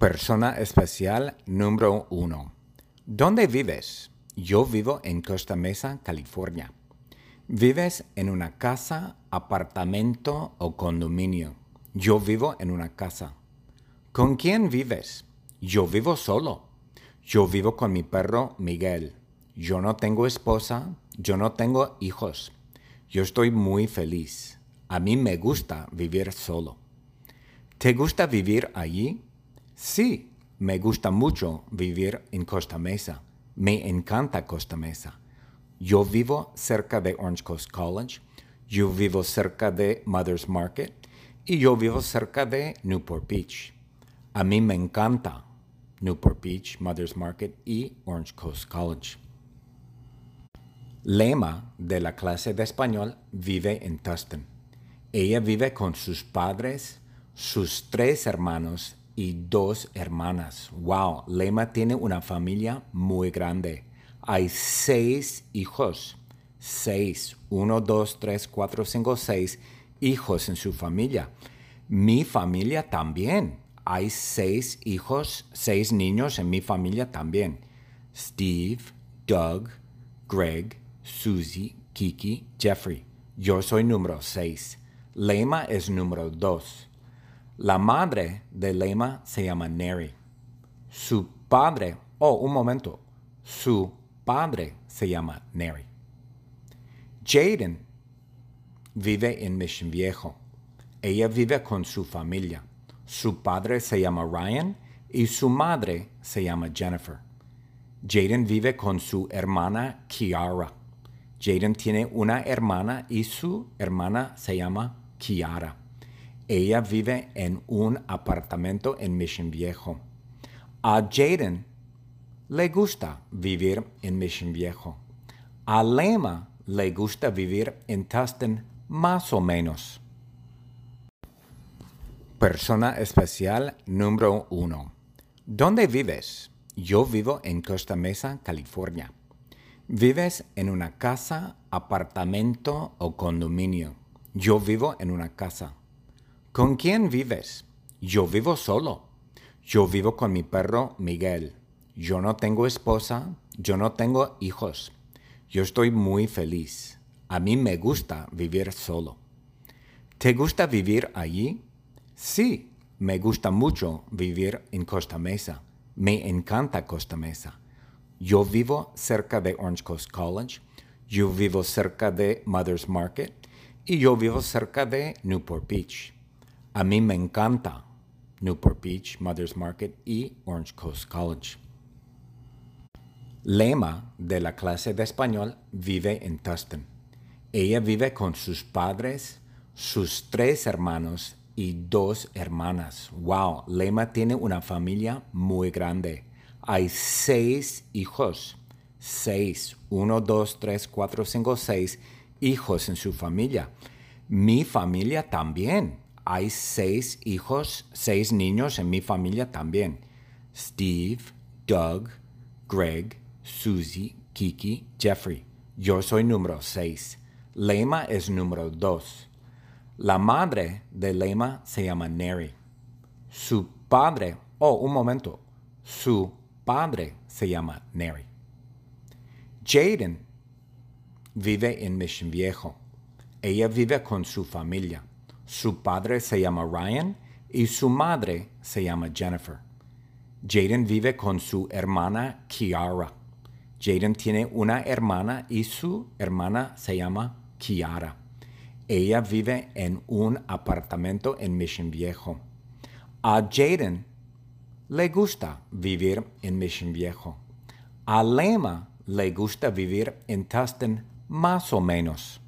Persona especial número uno. ¿Dónde vives? Yo vivo en Costa Mesa, California. ¿Vives en una casa, apartamento o condominio? Yo vivo en una casa. ¿Con quién vives? Yo vivo solo. Yo vivo con mi perro Miguel. Yo no tengo esposa, yo no tengo hijos. Yo estoy muy feliz. A mí me gusta vivir solo. ¿Te gusta vivir allí? Sí, me gusta mucho vivir en Costa Mesa. Me encanta Costa Mesa. Yo vivo cerca de Orange Coast College, yo vivo cerca de Mother's Market y yo vivo cerca de Newport Beach. A mí me encanta Newport Beach, Mother's Market y Orange Coast College. Lema de la clase de español vive en Tustin. Ella vive con sus padres, sus tres hermanos y dos hermanas. Wow, Lema tiene una familia muy grande. Hay seis hijos. Seis. Uno, dos, tres, cuatro, cinco, seis hijos en su familia. Mi familia también. Hay seis hijos, seis niños en mi familia también. Steve, Doug, Greg, Susie, Kiki, Jeffrey. Yo soy número seis. Lema es número dos. La madre de Lema se llama Neri. Su padre, oh, un momento, su padre se llama Neri. Jaden vive en Mission Viejo. Ella vive con su familia. Su padre se llama Ryan y su madre se llama Jennifer. Jaden vive con su hermana Kiara. Jaden tiene una hermana y su hermana se llama Kiara. Ella vive en un apartamento en Mission Viejo. A Jaden le gusta vivir en Mission Viejo. A Lema le gusta vivir en Tustin más o menos. Persona especial número uno. ¿Dónde vives? Yo vivo en Costa Mesa, California. ¿Vives en una casa, apartamento o condominio? Yo vivo en una casa. ¿Con quién vives? Yo vivo solo. Yo vivo con mi perro Miguel. Yo no tengo esposa, yo no tengo hijos. Yo estoy muy feliz. A mí me gusta vivir solo. ¿Te gusta vivir allí? Sí, me gusta mucho vivir en Costa Mesa. Me encanta Costa Mesa. Yo vivo cerca de Orange Coast College. Yo vivo cerca de Mother's Market. Y yo vivo cerca de Newport Beach. A mí me encanta Newport Beach, Mother's Market y Orange Coast College. Lema de la clase de español vive en Tustin. Ella vive con sus padres, sus tres hermanos y dos hermanas. Wow, Lema tiene una familia muy grande. Hay seis hijos. Seis. Uno, dos, tres, cuatro, cinco, seis hijos en su familia. Mi familia también hay seis hijos, seis niños en mi familia también. Steve, Doug, Greg, Susie, Kiki, Jeffrey. Yo soy número seis. Lema es número dos. La madre de Lema se llama Neri. Su padre, oh, un momento. Su padre se llama Neri. Jaden vive en Mission Viejo. Ella vive con su familia. Su padre se llama Ryan y su madre se llama Jennifer. Jaden vive con su hermana Kiara. Jaden tiene una hermana y su hermana se llama Kiara. Ella vive en un apartamento en Mission Viejo. A Jaden le gusta vivir en Mission Viejo. A Lema le gusta vivir en Tustin más o menos.